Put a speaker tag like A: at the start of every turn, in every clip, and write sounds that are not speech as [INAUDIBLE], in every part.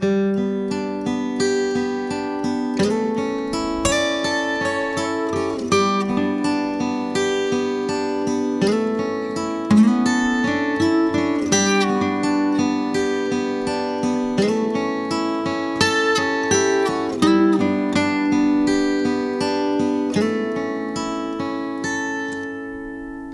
A: Mm-hmm.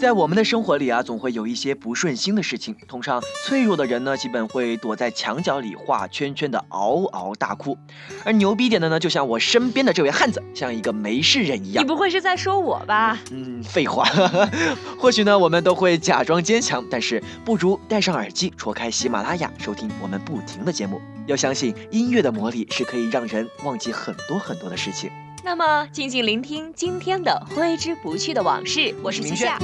A: 在我们的生活里啊，总会有一些不顺心的事情。通常脆弱的人呢，基本会躲在墙角里画圈圈的嗷嗷大哭；而牛逼点的呢，就像我身边的这位汉子，像一个没事人一样。
B: 你不会是在说我吧？
A: 嗯，废话。[LAUGHS] 或许呢，我们都会假装坚强，但是不如戴上耳机，戳开喜马拉雅，收听我们不停的节目。要相信音乐的魔力是可以让人忘记很多很多的事情。
B: 那么，静静聆听今天的挥之不去的往事。我是明夏。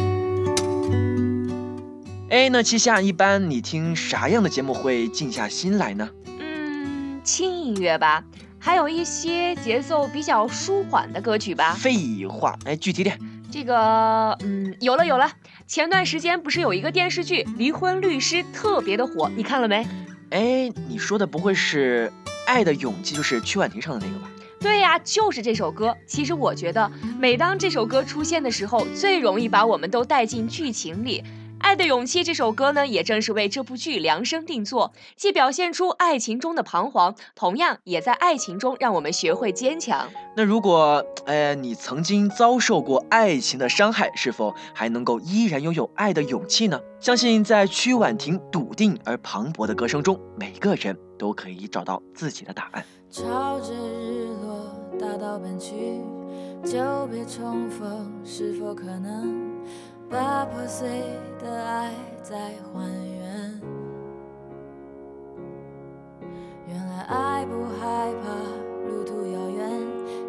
A: 哎，那七夏，一般你听啥样的节目会静下心来呢？
B: 嗯，轻音乐吧，还有一些节奏比较舒缓的歌曲吧。
A: 废话，哎，具体点。
B: 这个，嗯，有了有了，前段时间不是有一个电视剧《离婚律师》特别的火，你看了没？
A: 哎，你说的不会是《爱的勇气》，就是曲婉婷唱的那个吧？
B: 对呀，就是这首歌。其实我觉得，每当这首歌出现的时候，最容易把我们都带进剧情里。《爱的勇气》这首歌呢，也正是为这部剧量身定做，既表现出爱情中的彷徨，同样也在爱情中让我们学会坚强。
A: 那如果，呃，你曾经遭受过爱情的伤害，是否还能够依然拥有爱的勇气呢？相信在曲婉婷笃定而磅礴的歌声中，每个人都可以找到自己的答案。
C: 朝着日落大道奔去，久别重逢，是否可能？把破碎的爱再还原。原来爱不害怕路途遥远，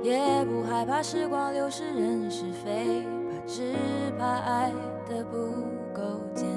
C: 也不害怕时光流逝人是非，怕只怕爱的不够坚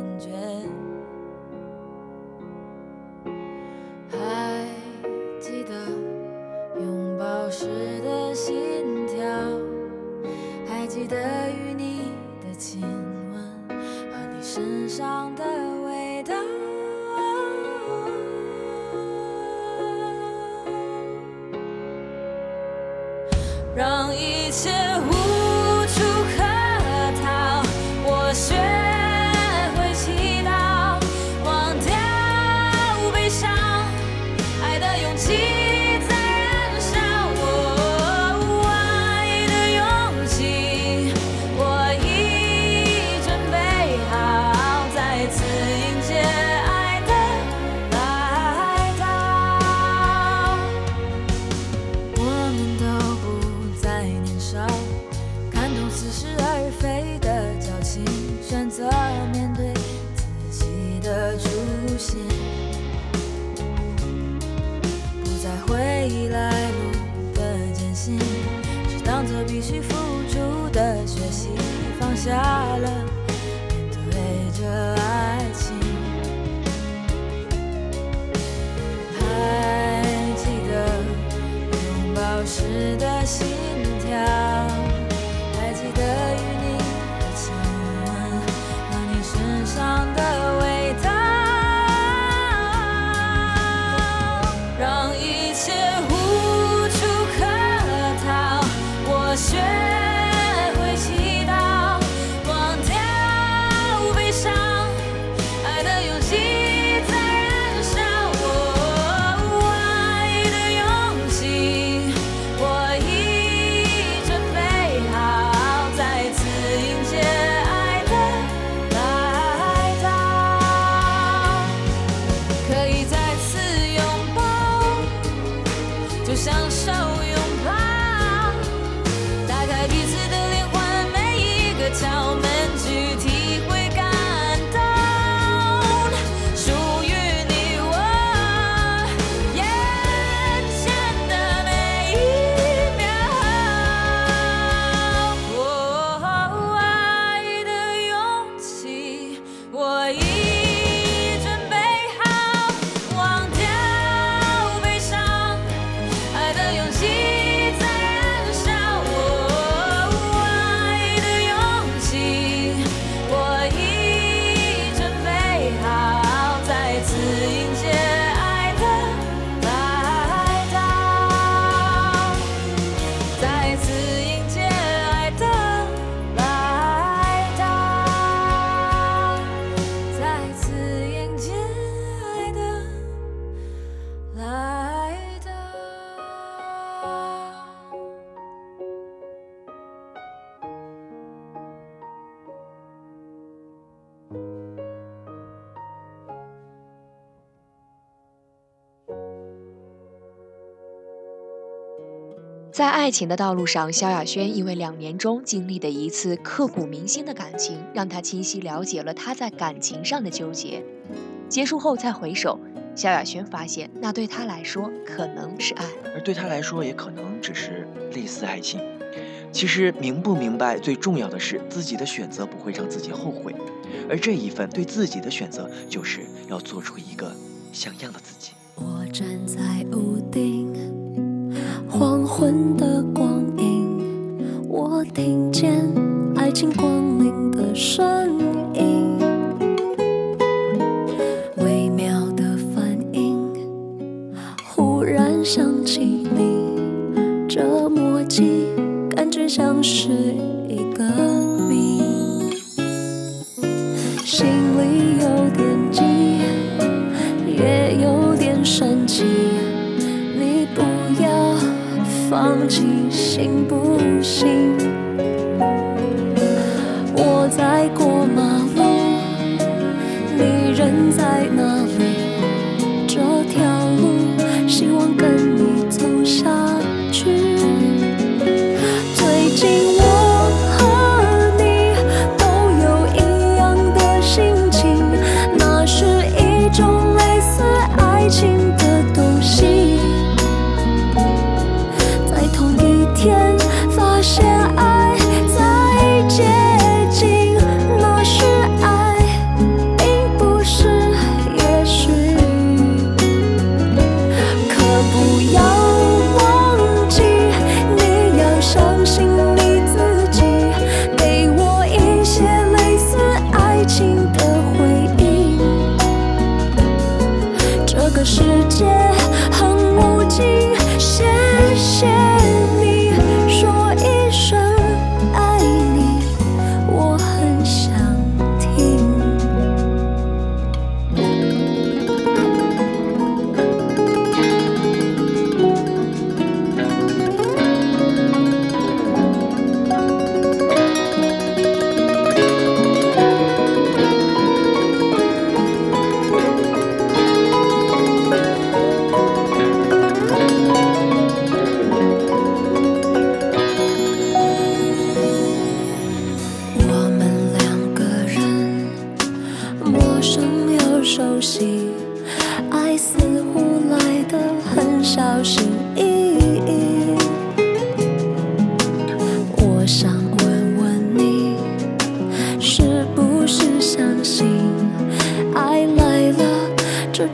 B: 在爱情的道路上，萧亚轩因为两年中经历的一次刻骨铭心的感情，让他清晰了解了他在感情上的纠结。结束后再回首，萧亚轩发现那对他来说可能是爱，
A: 而对他来说也可能只是类似爱情。其实明不明白，最重要的是自己的选择不会让自己后悔，而这一份对自己的选择，就是要做出一个像样的自己。
D: 我站在屋顶。黄昏的光影，我听见爱情光临的声音，微妙的反应，忽然想起你，这默契感觉像是一个行不行？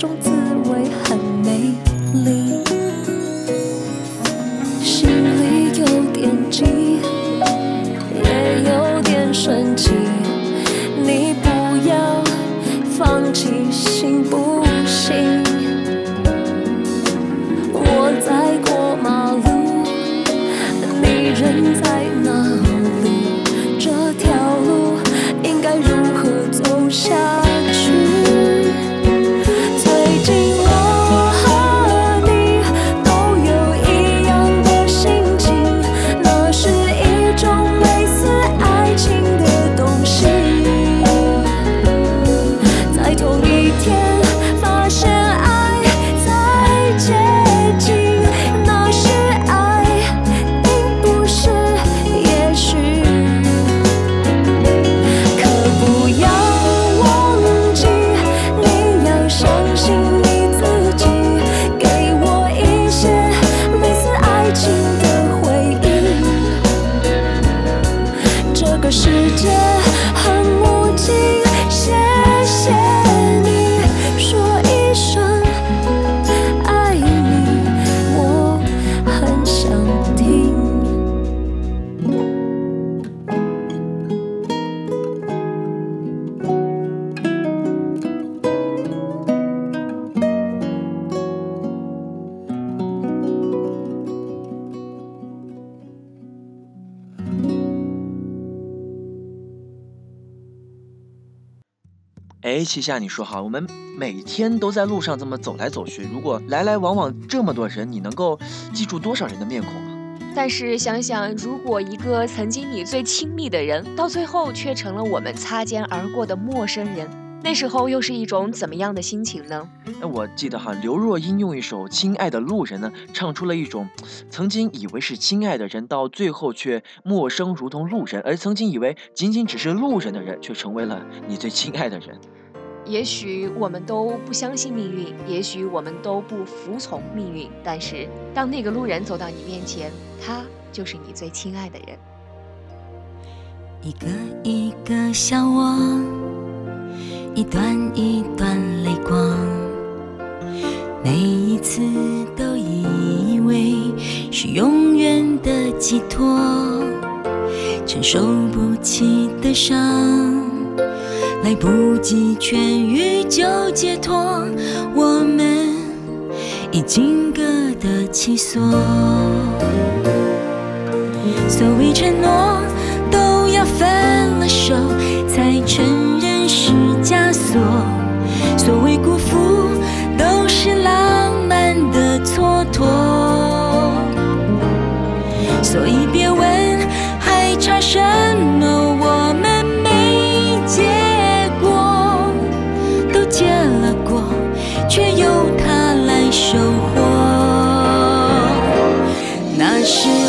D: 种。
A: 哎，齐夏，你说哈，我们每天都在路上这么走来走去，如果来来往往这么多人，你能够记住多少人的面孔啊？
B: 但是想想，如果一个曾经你最亲密的人，到最后却成了我们擦肩而过的陌生人，那时候又是一种怎么样的心情呢？
A: 那我记得哈，刘若英用一首《亲爱的路人》呢，唱出了一种曾经以为是亲爱的人，到最后却陌生如同路人；而曾经以为仅仅只是路人的人，却成为了你最亲爱的人。
B: 也许我们都不相信命运，也许我们都不服从命运，但是当那个路人走到你面前，他就是你最亲爱的人。
E: 一个一个笑我，一段一段泪光，每一次都以为是永远的寄托，承受不起的伤。来不及痊愈就解脱，我们已经各得其所。所谓承诺，都要分了手才承认是枷锁；所谓辜负，都是浪漫的蹉跎。所以别问还差什么，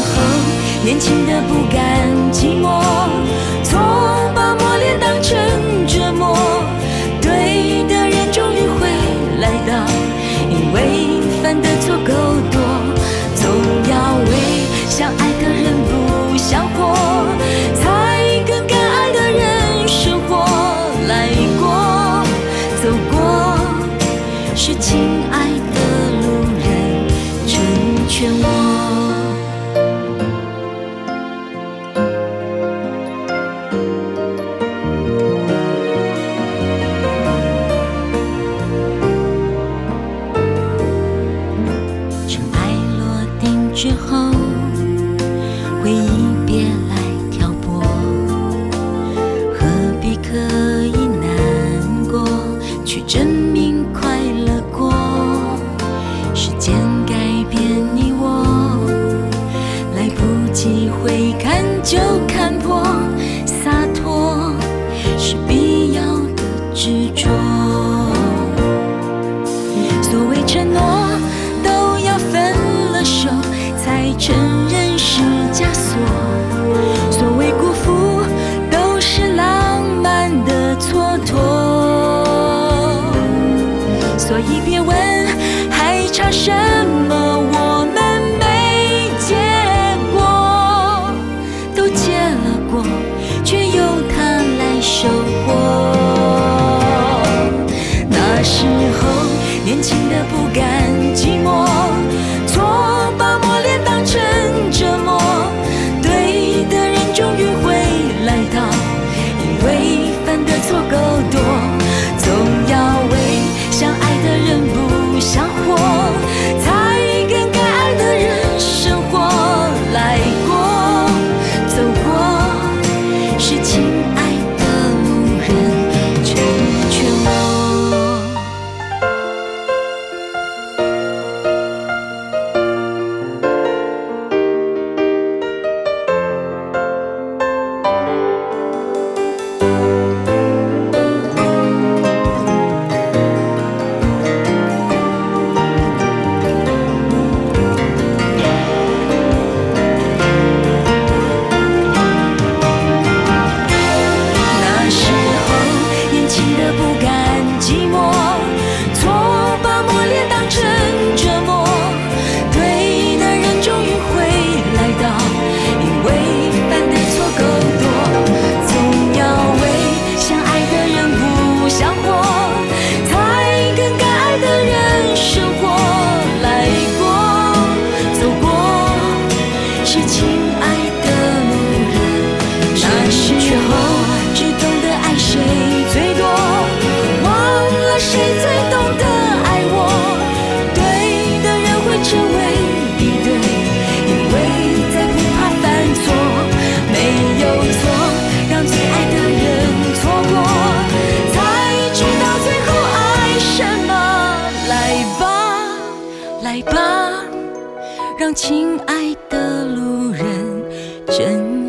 E: 候年轻的不甘寂寞，也好所以别问还差什么，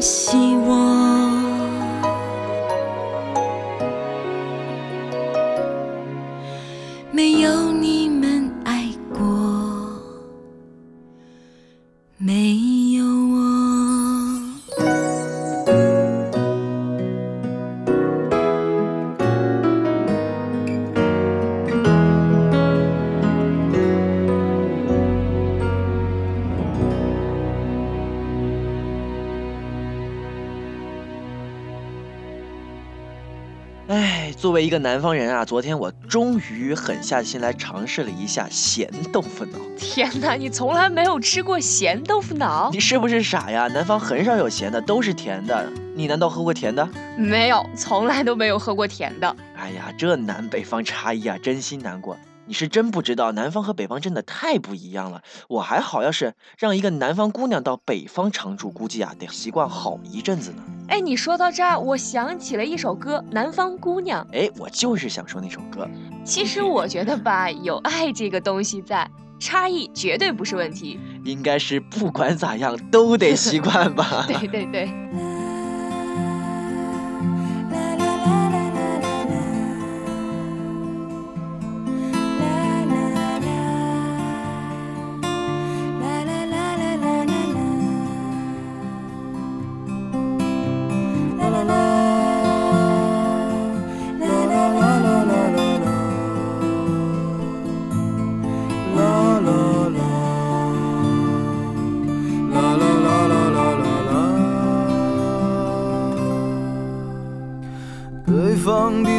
E: 希为
A: 一个南方人啊，昨天我终于狠下心来尝试了一下咸豆腐脑。
B: 天哪，你从来没有吃过咸豆腐脑？
A: 你是不是傻呀？南方很少有咸的，都是甜的。你难道喝过甜的？
B: 没有，从来都没有喝过甜的。
A: 哎呀，这南北方差异啊，真心难过。你是真不知道，南方和北方真的太不一样了。我还好，要是让一个南方姑娘到北方常住，估计啊得习惯好一阵子呢。
B: 哎，你说到这儿，我想起了一首歌《南方姑娘》。
A: 哎，我就是想说那首歌。
B: 其实我觉得吧，有爱这个东西在，差异绝对不是问题。
A: 应该是不管咋样都得习惯吧。
B: 对 [LAUGHS] 对对。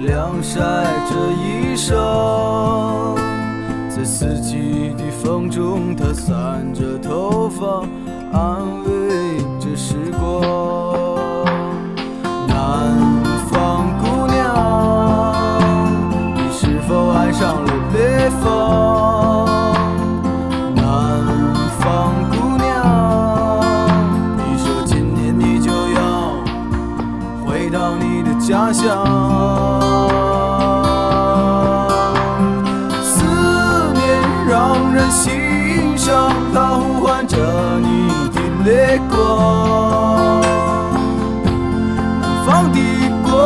F: 晾晒着衣裳，在四季的风中，他散着头发，安慰着时光。南方姑娘，你是否爱上了北方，南方？姑娘。你说今年你就要回到你的家乡，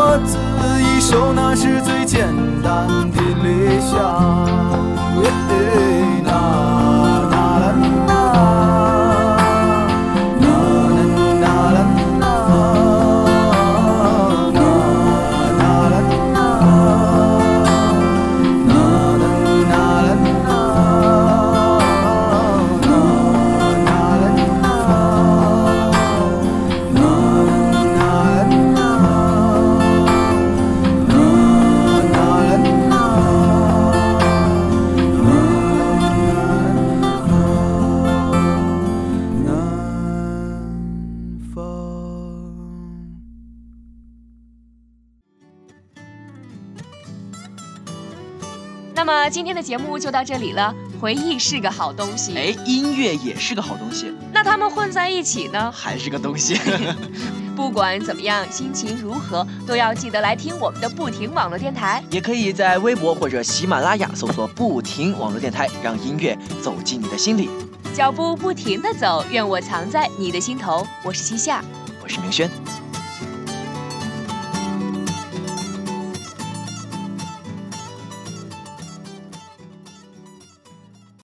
F: 我自一首，那是最简单的理想。
B: 那么今天的节目就到这里了。回忆是个好东西，
A: 哎，音乐也是个好东西，
B: 那它们混在一起呢？
A: 还是个东西。[LAUGHS] [LAUGHS]
B: 不管怎么样，心情如何，都要记得来听我们的不停网络电台。
A: 也可以在微博或者喜马拉雅搜索“不停网络电台”，让音乐走进你的心里。
B: 脚步不停的走，愿我藏在你的心头。我是西夏。
A: 我是明轩。